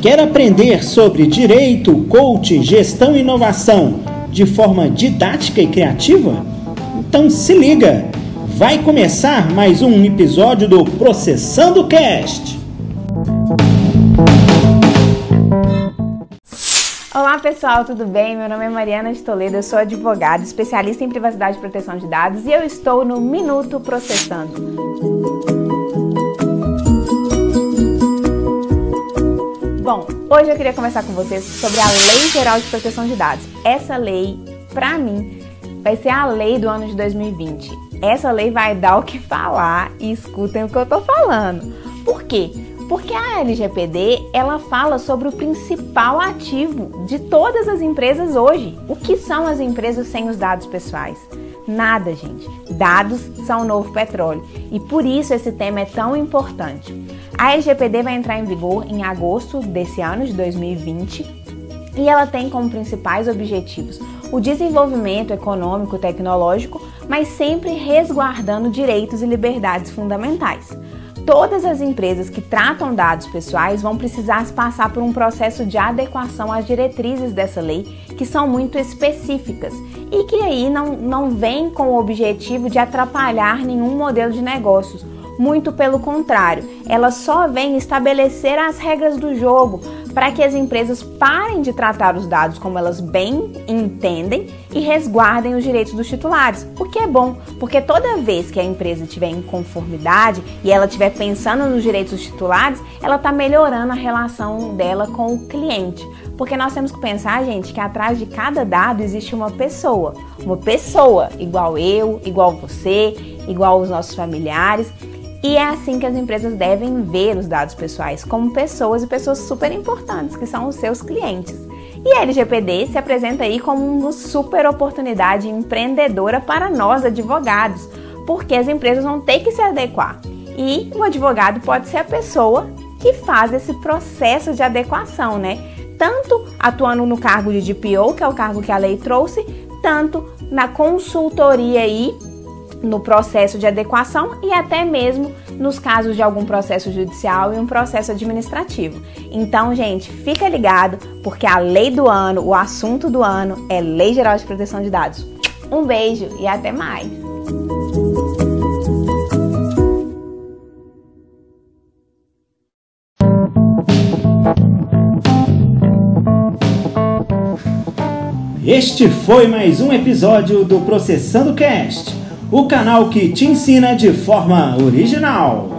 Quer aprender sobre direito, coaching, gestão e inovação de forma didática e criativa? Então se liga! Vai começar mais um episódio do Processando Cast. Olá pessoal, tudo bem? Meu nome é Mariana de Toledo, eu sou advogada, especialista em privacidade e proteção de dados e eu estou no Minuto Processando. Bom, hoje eu queria conversar com vocês sobre a Lei Geral de Proteção de Dados. Essa lei, para mim, vai ser a lei do ano de 2020. Essa lei vai dar o que falar e escutem o que eu tô falando. Por quê? Porque a LGPD, ela fala sobre o principal ativo de todas as empresas hoje. O que são as empresas sem os dados pessoais? Nada, gente. Dados são o novo petróleo e por isso esse tema é tão importante. A LGPD vai entrar em vigor em agosto desse ano de 2020 e ela tem como principais objetivos o desenvolvimento econômico e tecnológico, mas sempre resguardando direitos e liberdades fundamentais. Todas as empresas que tratam dados pessoais vão precisar passar por um processo de adequação às diretrizes dessa lei, que são muito específicas e que aí não, não vem com o objetivo de atrapalhar nenhum modelo de negócios muito pelo contrário, ela só vem estabelecer as regras do jogo para que as empresas parem de tratar os dados como elas bem entendem e resguardem os direitos dos titulares. O que é bom, porque toda vez que a empresa estiver em conformidade e ela estiver pensando nos direitos dos titulares, ela está melhorando a relação dela com o cliente. Porque nós temos que pensar, gente, que atrás de cada dado existe uma pessoa. Uma pessoa, igual eu, igual você, igual os nossos familiares. E é assim que as empresas devem ver os dados pessoais, como pessoas e pessoas super importantes, que são os seus clientes. E a LGPD se apresenta aí como uma super oportunidade empreendedora para nós advogados, porque as empresas vão ter que se adequar. E o advogado pode ser a pessoa que faz esse processo de adequação, né? Tanto atuando no cargo de DPO, que é o cargo que a lei trouxe, tanto na consultoria aí no processo de adequação e até mesmo nos casos de algum processo judicial e um processo administrativo. Então, gente, fica ligado, porque a lei do ano, o assunto do ano é Lei Geral de Proteção de Dados. Um beijo e até mais! Este foi mais um episódio do Processando Cast o canal que te ensina de forma original.